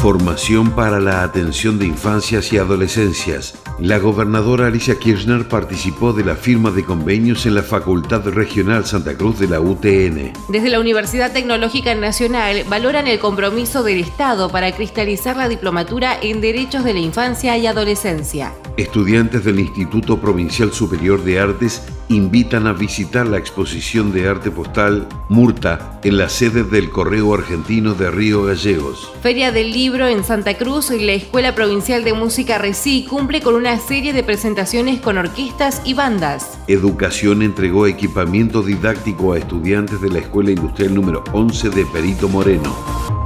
Formación para la atención de infancias y adolescencias. La gobernadora Alicia Kirchner participó de la firma de convenios en la Facultad Regional Santa Cruz de la UTN. Desde la Universidad Tecnológica Nacional valoran el compromiso del Estado para cristalizar la diplomatura en Derechos de la Infancia y Adolescencia. Estudiantes del Instituto Provincial Superior de Artes invitan a visitar la exposición de arte postal Murta en la sede del Correo Argentino de Río Gallegos. Feria del Libro en Santa Cruz y la Escuela Provincial de Música RECI cumple con una serie de presentaciones con orquestas y bandas. Educación entregó equipamiento didáctico a estudiantes de la Escuela Industrial número 11 de Perito Moreno.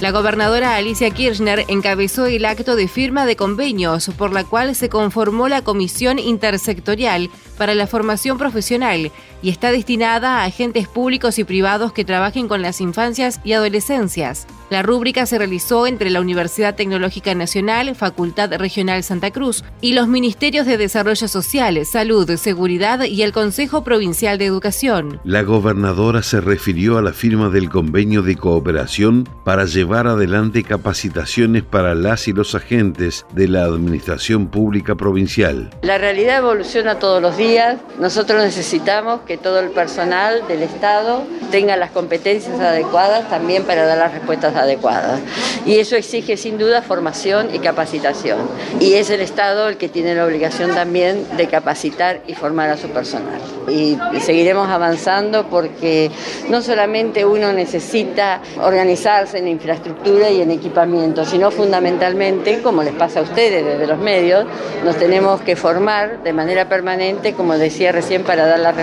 La gobernadora Alicia Kirchner encabezó el acto de firma de convenios por la cual se conformó la Comisión Intersectorial para la Formación Profesional y está destinada a agentes públicos y privados que trabajen con las infancias y adolescencias. La rúbrica se realizó entre la Universidad Tecnológica Nacional, Facultad Regional Santa Cruz y los Ministerios de Desarrollo Social, Salud, Seguridad y el Consejo Provincial de Educación. La gobernadora se refirió a la firma del convenio de cooperación para llevar adelante capacitaciones para las y los agentes de la Administración Pública Provincial. La realidad evoluciona todos los días. Nosotros necesitamos que todo el personal del Estado tenga las competencias adecuadas también para dar las respuestas adecuadas. Y eso exige sin duda formación y capacitación. Y es el Estado el que tiene la obligación también de capacitar y formar a su personal. Y, seguiremos avanzando porque no solamente uno necesita organizarse en infraestructura y en equipamiento, sino fundamentalmente, como les pasa a ustedes desde los medios, nos tenemos que formar de manera permanente, como decía recién, para dar las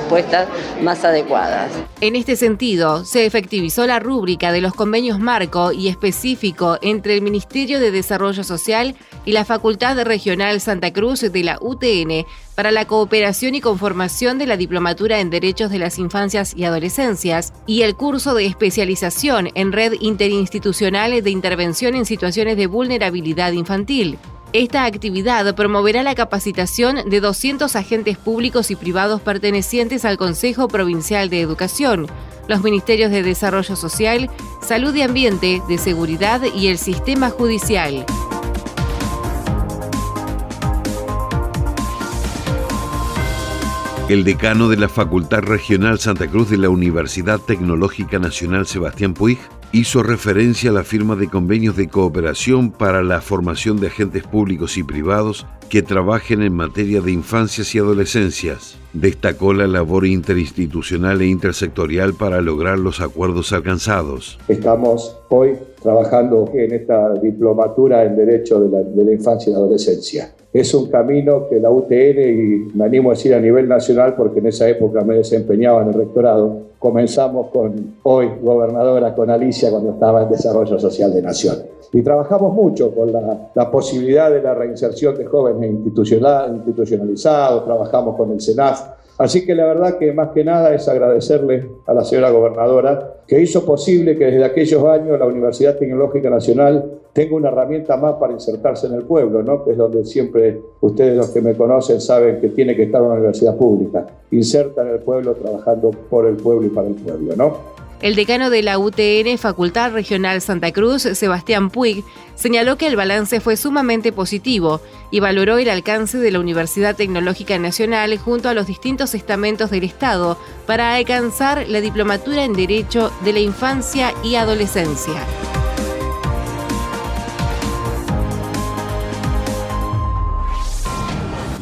más adecuadas. En este sentido, se efectivizó la rúbrica de los convenios marco y específico entre el Ministerio de Desarrollo Social y la Facultad Regional Santa Cruz de la UTN para la cooperación y conformación de la Diplomatura en Derechos de las Infancias y Adolescencias y el curso de especialización en Red Interinstitucional de Intervención en Situaciones de Vulnerabilidad Infantil. Esta actividad promoverá la capacitación de 200 agentes públicos y privados pertenecientes al Consejo Provincial de Educación, los Ministerios de Desarrollo Social, Salud y Ambiente, de Seguridad y el Sistema Judicial. El decano de la Facultad Regional Santa Cruz de la Universidad Tecnológica Nacional Sebastián Puig hizo referencia a la firma de convenios de cooperación para la formación de agentes públicos y privados que trabajen en materia de infancias y adolescencias. Destacó la labor interinstitucional e intersectorial para lograr los acuerdos alcanzados. Estamos hoy trabajando en esta diplomatura en Derecho de la, de la Infancia y la Adolescencia. Es un camino que la UTN, y me animo a decir a nivel nacional porque en esa época me desempeñaba en el rectorado, comenzamos con hoy gobernadora, con Alicia, cuando estaba en Desarrollo Social de Nación. Y trabajamos mucho con la, la posibilidad de la reinserción de jóvenes institucionalizados, trabajamos con el SENAF, Así que la verdad que más que nada es agradecerle a la señora gobernadora que hizo posible que desde aquellos años la Universidad Tecnológica Nacional tenga una herramienta más para insertarse en el pueblo, ¿no? que es donde siempre ustedes los que me conocen saben que tiene que estar una universidad pública, inserta en el pueblo, trabajando por el pueblo y para el pueblo. ¿no? El decano de la UTN, Facultad Regional Santa Cruz, Sebastián Puig, señaló que el balance fue sumamente positivo y valoró el alcance de la Universidad Tecnológica Nacional junto a los distintos estamentos del Estado para alcanzar la diplomatura en Derecho de la Infancia y Adolescencia.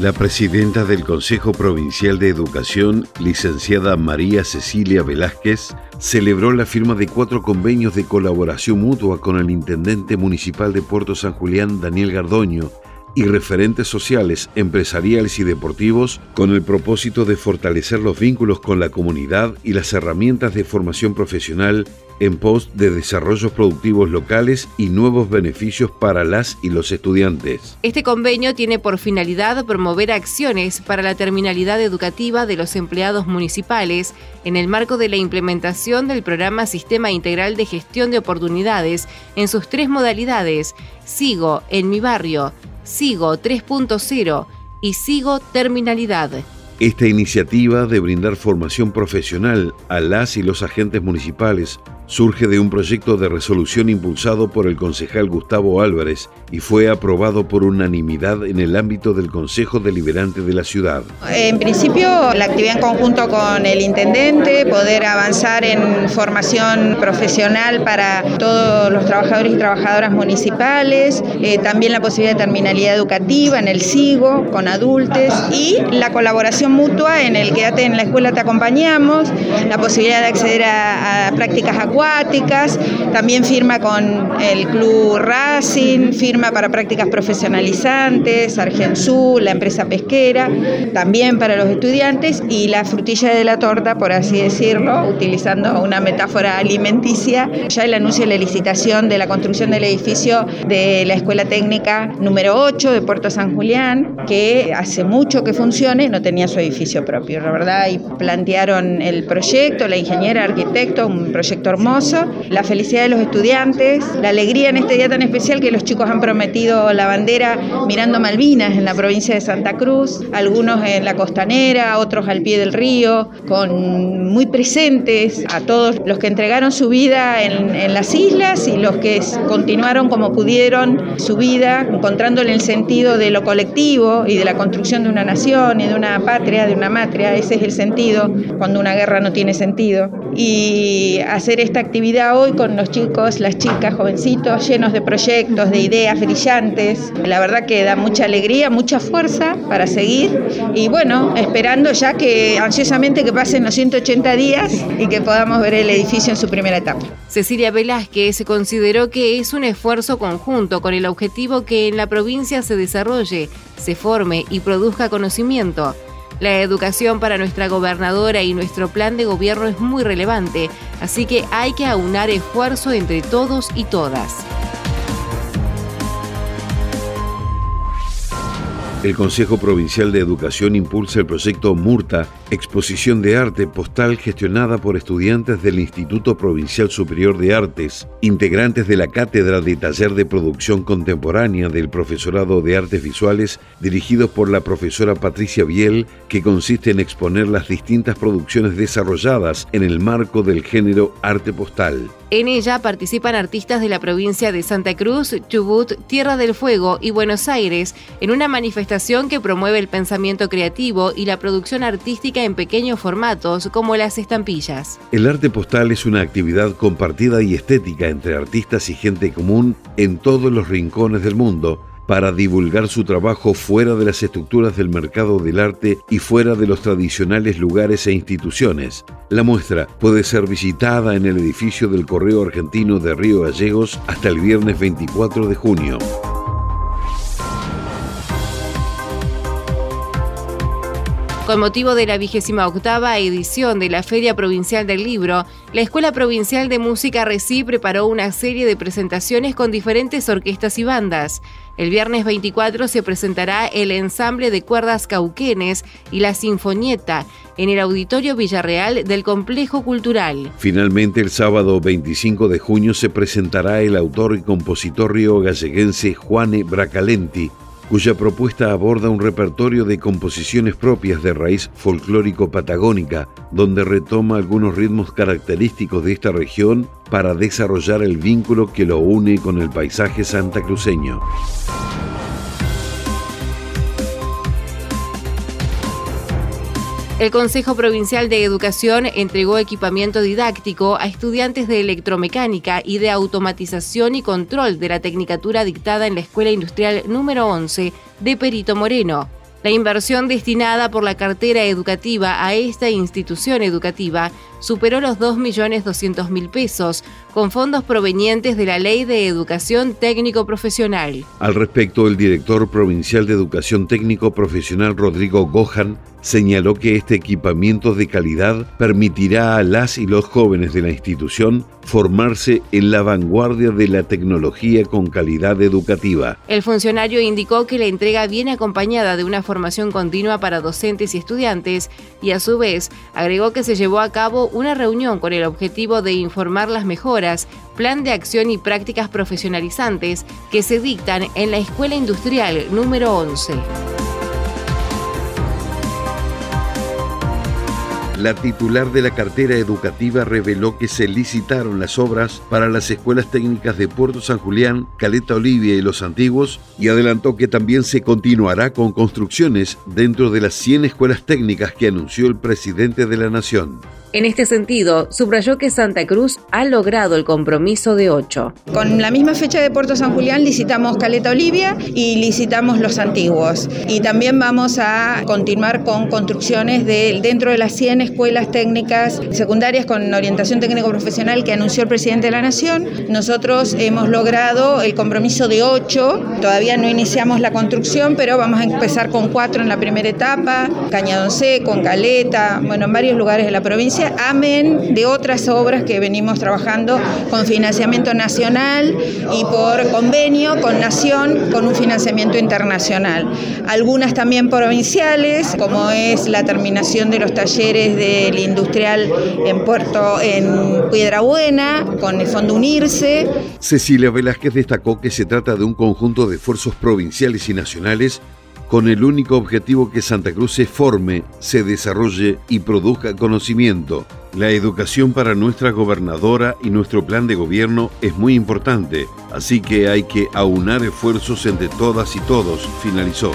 La presidenta del Consejo Provincial de Educación, licenciada María Cecilia Velázquez, celebró la firma de cuatro convenios de colaboración mutua con el intendente municipal de Puerto San Julián, Daniel Gardoño, y referentes sociales, empresariales y deportivos con el propósito de fortalecer los vínculos con la comunidad y las herramientas de formación profesional en pos de desarrollos productivos locales y nuevos beneficios para las y los estudiantes. Este convenio tiene por finalidad promover acciones para la terminalidad educativa de los empleados municipales en el marco de la implementación del programa Sistema Integral de Gestión de Oportunidades en sus tres modalidades, Sigo en mi barrio, Sigo 3.0 y Sigo Terminalidad. Esta iniciativa de brindar formación profesional a las y los agentes municipales surge de un proyecto de resolución impulsado por el concejal Gustavo Álvarez y fue aprobado por unanimidad en el ámbito del Consejo Deliberante de la ciudad. En principio, la actividad en conjunto con el intendente, poder avanzar en formación profesional para todos los trabajadores y trabajadoras municipales, eh, también la posibilidad de terminalidad educativa en el SIGO con adultos y la colaboración mutua en el Quédate en la escuela te acompañamos, la posibilidad de acceder a, a prácticas acuáticas, también firma con el Club Racing, firma para prácticas profesionalizantes, Argensur, la empresa pesquera, también para los estudiantes y la frutilla de la torta, por así decirlo, utilizando una metáfora alimenticia, ya el anuncio de la licitación de la construcción del edificio de la Escuela Técnica número 8 de Puerto San Julián, que hace mucho que funcione, no tenía su edificio propio, la verdad, y plantearon el proyecto, la ingeniera, arquitecto, un proyecto hermoso, la felicidad de los estudiantes, la alegría en este día tan especial que los chicos han prometido la bandera mirando Malvinas en la provincia de Santa Cruz, algunos en la costanera, otros al pie del río, con muy presentes a todos los que entregaron su vida en, en las islas y los que continuaron como pudieron su vida, encontrándole el sentido de lo colectivo y de la construcción de una nación y de una patria, de una matria, ese es el sentido cuando una guerra no tiene sentido. Y hacer esta actividad hoy con los chicos, las chicas, jovencitos, llenos de proyectos, de ideas brillantes. La verdad que da mucha alegría, mucha fuerza para seguir y bueno, esperando ya que ansiosamente que pasen los 180 días y que podamos ver el edificio en su primera etapa. Cecilia Velázquez consideró que es un esfuerzo conjunto con el objetivo que en la provincia se desarrolle, se forme y produzca conocimiento la educación para nuestra gobernadora y nuestro plan de gobierno es muy relevante, así que hay que aunar esfuerzo entre todos y todas. El Consejo Provincial de Educación impulsa el proyecto MURTA, exposición de arte postal gestionada por estudiantes del Instituto Provincial Superior de Artes, integrantes de la Cátedra de Taller de Producción Contemporánea del Profesorado de Artes Visuales, dirigidos por la profesora Patricia Biel, que consiste en exponer las distintas producciones desarrolladas en el marco del género arte postal. En ella participan artistas de la provincia de Santa Cruz, Chubut, Tierra del Fuego y Buenos Aires en una manifestación que promueve el pensamiento creativo y la producción artística en pequeños formatos como las estampillas. El arte postal es una actividad compartida y estética entre artistas y gente común en todos los rincones del mundo para divulgar su trabajo fuera de las estructuras del mercado del arte y fuera de los tradicionales lugares e instituciones. La muestra puede ser visitada en el edificio del Correo Argentino de Río Gallegos hasta el viernes 24 de junio. Con motivo de la vigésima octava edición de la Feria Provincial del Libro, la Escuela Provincial de Música Reci preparó una serie de presentaciones con diferentes orquestas y bandas. El viernes 24 se presentará el ensamble de cuerdas cauquenes y la sinfonieta en el Auditorio Villarreal del Complejo Cultural. Finalmente, el sábado 25 de junio se presentará el autor y compositor río galleguense Juane Bracalenti cuya propuesta aborda un repertorio de composiciones propias de raíz folclórico-patagónica, donde retoma algunos ritmos característicos de esta región para desarrollar el vínculo que lo une con el paisaje santacruceño. El Consejo Provincial de Educación entregó equipamiento didáctico a estudiantes de electromecánica y de automatización y control de la tecnicatura dictada en la Escuela Industrial número 11 de Perito Moreno. La inversión destinada por la cartera educativa a esta institución educativa superó los 2.200.000 pesos, con fondos provenientes de la Ley de Educación Técnico Profesional. Al respecto, el director provincial de Educación Técnico Profesional Rodrigo Gohan señaló que este equipamiento de calidad permitirá a las y los jóvenes de la institución formarse en la vanguardia de la tecnología con calidad educativa. El funcionario indicó que la entrega viene acompañada de una formación continua para docentes y estudiantes y a su vez agregó que se llevó a cabo una reunión con el objetivo de informar las mejoras, plan de acción y prácticas profesionalizantes que se dictan en la Escuela Industrial número 11. La titular de la cartera educativa reveló que se licitaron las obras para las escuelas técnicas de Puerto San Julián, Caleta Olivia y Los Antiguos y adelantó que también se continuará con construcciones dentro de las 100 escuelas técnicas que anunció el presidente de la Nación. En este sentido, subrayó que Santa Cruz ha logrado el compromiso de 8. Con la misma fecha de Puerto San Julián licitamos Caleta Olivia y licitamos Los Antiguos. Y también vamos a continuar con construcciones de, dentro de las 100 escuelas técnicas secundarias con orientación técnico profesional que anunció el presidente de la Nación. Nosotros hemos logrado el compromiso de 8. Todavía no iniciamos la construcción, pero vamos a empezar con 4 en la primera etapa, Cañadón con Caleta, bueno, en varios lugares de la provincia amén de otras obras que venimos trabajando con financiamiento nacional y por convenio con Nación con un financiamiento internacional. Algunas también provinciales, como es la terminación de los talleres del industrial en Puerto, en Buena con el Fondo Unirse. Cecilia Velázquez destacó que se trata de un conjunto de esfuerzos provinciales y nacionales con el único objetivo que Santa Cruz se forme, se desarrolle y produzca conocimiento. La educación para nuestra gobernadora y nuestro plan de gobierno es muy importante, así que hay que aunar esfuerzos entre todas y todos, finalizó.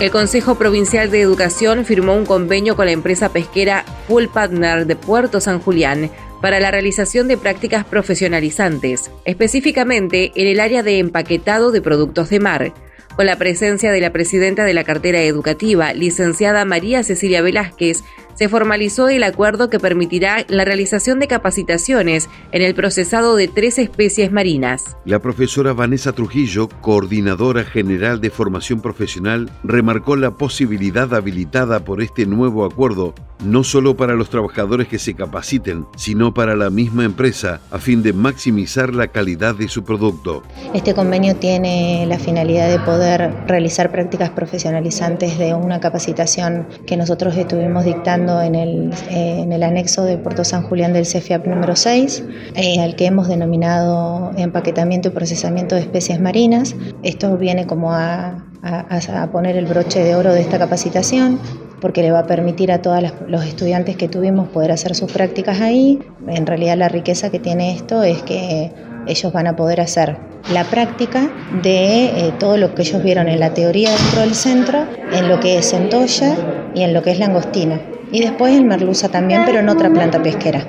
El Consejo Provincial de Educación firmó un convenio con la empresa pesquera Full Partner de Puerto San Julián para la realización de prácticas profesionalizantes, específicamente en el área de empaquetado de productos de mar, con la presencia de la presidenta de la cartera educativa, licenciada María Cecilia Velázquez, se formalizó el acuerdo que permitirá la realización de capacitaciones en el procesado de tres especies marinas. La profesora Vanessa Trujillo, coordinadora general de formación profesional, remarcó la posibilidad habilitada por este nuevo acuerdo, no solo para los trabajadores que se capaciten, sino para la misma empresa, a fin de maximizar la calidad de su producto. Este convenio tiene la finalidad de poder realizar prácticas profesionalizantes de una capacitación que nosotros estuvimos dictando en el, eh, anexo de Puerto San Julián del CEFIAP número 6, eh, al que hemos denominado empaquetamiento y procesamiento de especies marinas. Esto viene como a, poner el broche de oro de esta capacitación porque le va a permitir a todos los estudiantes que tuvimos poder hacer sus prácticas ahí. En realidad la riqueza que tiene esto es que ellos van a poder hacer la práctica de eh, todo lo que ellos vieron en la teoría dentro del centro, en lo que es centolla y en lo que es langostina y después el merluza también, pero en otra planta pesquera.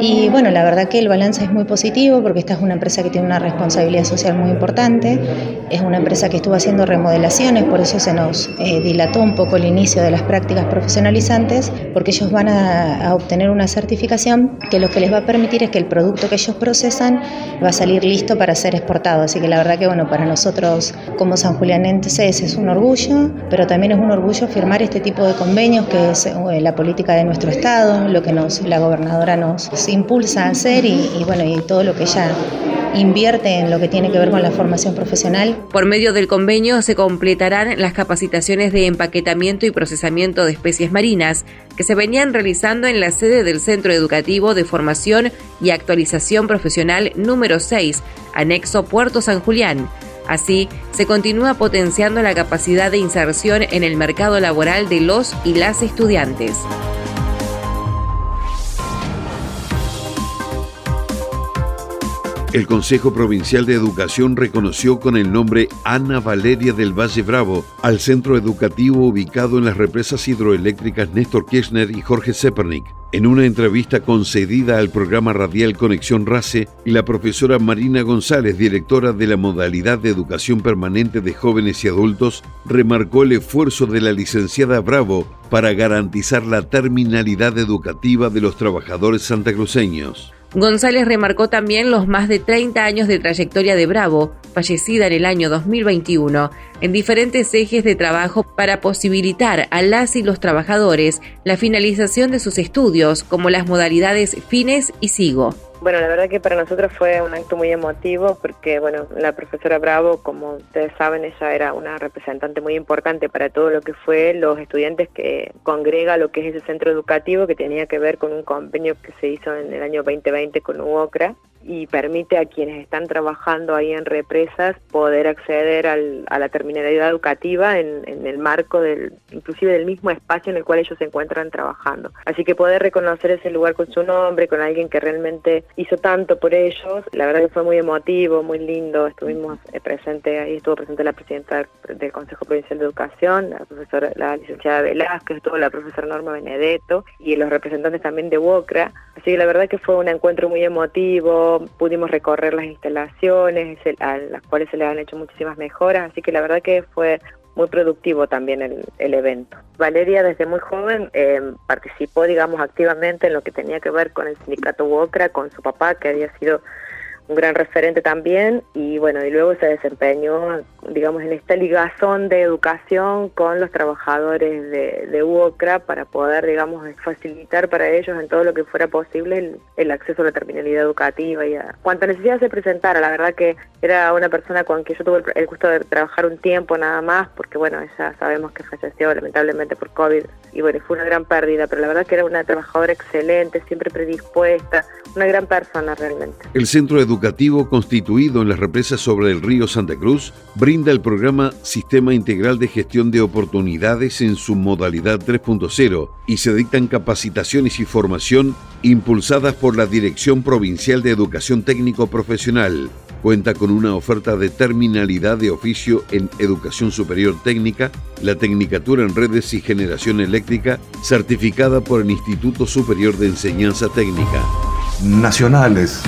Y bueno, la verdad que el balance es muy positivo porque esta es una empresa que tiene una responsabilidad social muy importante, es una empresa que estuvo haciendo remodelaciones, por eso se nos eh, dilató un poco el inicio de las prácticas profesionalizantes, porque ellos van a, obtener una certificación que lo que les va a permitir es que el producto que ellos procesan va a salir listo para ser exportado. Así que la verdad que bueno, para nosotros como sanjulianenses es un orgullo, pero también es un orgullo firmar este tipo de convenios que es eh, la política de nuestro Estado, lo que nos, la gobernadora nos impulsa a hacer y, y bueno, y todo lo que ella invierte en lo que tiene que ver con la formación profesional. Por medio del convenio se completarán las capacitaciones de empaquetamiento y procesamiento de especies marinas que se venían realizando en la sede del Centro Educativo de Formación y Actualización Profesional número 6, anexo Puerto San Julián. Así, se continúa potenciando la capacidad de inserción en el mercado laboral de los y las estudiantes. El Consejo Provincial de Educación reconoció con el nombre Ana Valeria del Valle Bravo al centro educativo ubicado en las represas hidroeléctricas Néstor Kirchner y Jorge Zepernik. En una entrevista concedida al programa radial Conexión RACE, la profesora Marina González, directora de la modalidad de educación permanente de jóvenes y adultos, remarcó el esfuerzo de la licenciada Bravo para garantizar la terminalidad educativa de los trabajadores santacruceños. González remarcó también los más de 30 años de trayectoria de Bravo, fallecida en el año 2021, en diferentes ejes de trabajo para posibilitar a las y los trabajadores la finalización de sus estudios, como las modalidades fines y sigo. Bueno, la verdad que para nosotros fue un acto muy emotivo porque, bueno, la profesora Bravo, como ustedes saben, ella era una representante muy importante para todo lo que fue los estudiantes que congrega lo que es ese centro educativo que tenía que ver con un convenio que se hizo en el año 2020 con UOCRA y permite a quienes están trabajando ahí en represas poder acceder a la terminalidad educativa en, el marco del, inclusive del mismo espacio en el cual ellos se encuentran trabajando. Así que poder reconocer ese lugar con su nombre, con alguien que realmente hizo tanto por ellos, la verdad que fue muy emotivo, muy lindo. Estuvimos eh, presente ahí, estuvo presente la presidenta del Consejo Provincial de Educación, la profesora, la licenciada Velázquez, estuvo la profesora Norma Benedetto y los representantes también de UOCRA. Así que la verdad que fue un encuentro muy emotivo, pudimos recorrer las instalaciones, a las cuales se le han hecho muchísimas mejoras, así que la verdad que fue muy productivo también el, evento. Valeria desde muy joven eh, participó, digamos, activamente en lo que tenía que ver con el sindicato Wokra, con su papá, que había sido un gran referente también y bueno, y luego se desempeñó, digamos, en esta ligazón de educación con los trabajadores de, de UOCRA para poder, digamos, facilitar para ellos en todo lo que fuera posible el, acceso a la terminalidad educativa y a cuanta necesidad se presentara. La verdad que era una persona con quien yo tuve el, gusto de trabajar un tiempo nada más, porque bueno, ella sabemos que falleció lamentablemente por COVID y bueno, fue una gran pérdida, pero la verdad que era una trabajadora excelente, siempre predispuesta, una gran persona realmente. El centro educativo constituido en las represas sobre el río Santa Cruz brinda el programa Sistema Integral de Gestión de Oportunidades en su modalidad 3.0 y se dictan capacitaciones y formación impulsadas por la Dirección Provincial de Educación Técnico Profesional. Cuenta con una oferta de terminalidad de oficio en Educación Superior Técnica, la Tecnicatura en Redes y Generación Eléctrica, certificada por el Instituto Superior de Enseñanza Técnica nacionales.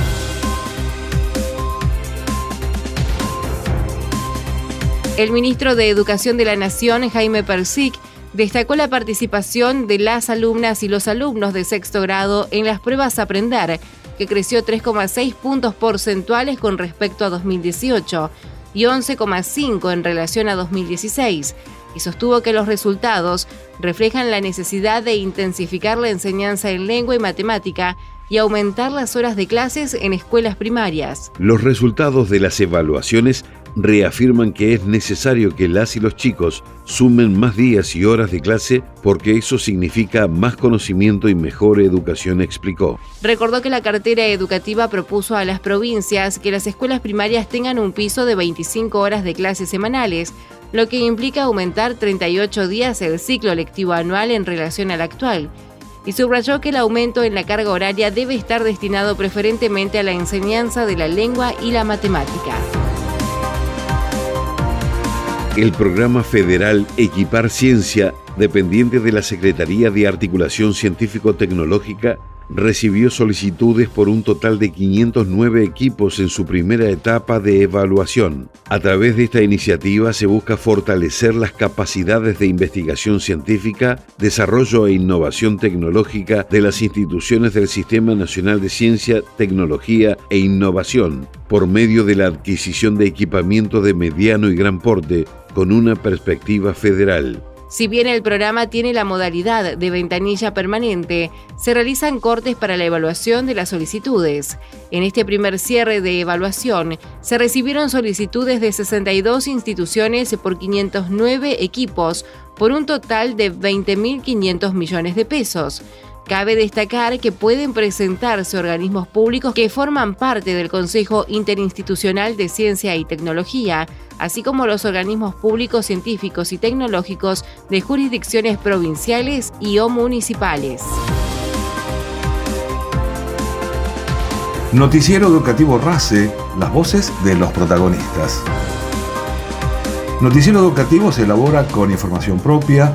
El ministro de Educación de la Nación, Jaime Persic, destacó la participación de las alumnas y los alumnos de sexto grado en las pruebas Aprender, que creció 3,6 puntos porcentuales con respecto a 2018 y 11,5 en relación a 2016, y sostuvo que los resultados reflejan la necesidad de intensificar la enseñanza en lengua y matemática y aumentar las horas de clases en escuelas primarias. Los resultados de las evaluaciones reafirman que es necesario que las y los chicos sumen más días y horas de clase porque eso significa más conocimiento y mejor educación, explicó. Recordó que la cartera educativa propuso a las provincias que las escuelas primarias tengan un piso de 25 horas de clases semanales, lo que implica aumentar 38 días el ciclo lectivo anual en relación al actual y subrayó que el aumento en la carga horaria debe estar destinado preferentemente a la enseñanza de la lengua y la matemática. El programa federal Equipar Ciencia, dependiente de la Secretaría de Articulación Científico-Tecnológica, recibió solicitudes por un total de 509 equipos en su primera etapa de evaluación. A través de esta iniciativa se busca fortalecer las capacidades de investigación científica, desarrollo e innovación tecnológica de las instituciones del Sistema Nacional de Ciencia, Tecnología e Innovación por medio de la adquisición de equipamiento de mediano y gran porte con una perspectiva federal. Si bien el programa tiene la modalidad de ventanilla permanente, se realizan cortes para la evaluación de las solicitudes. En este primer cierre de evaluación, se recibieron solicitudes de 62 instituciones por 509 equipos, por un total de 20.500 millones de pesos. Cabe destacar que pueden presentarse organismos públicos que forman parte del Consejo Interinstitucional de Ciencia y Tecnología, así como los organismos públicos científicos y tecnológicos de jurisdicciones provinciales y o municipales. Noticiero Educativo RACE, las voces de los protagonistas. Noticiero Educativo se elabora con información propia,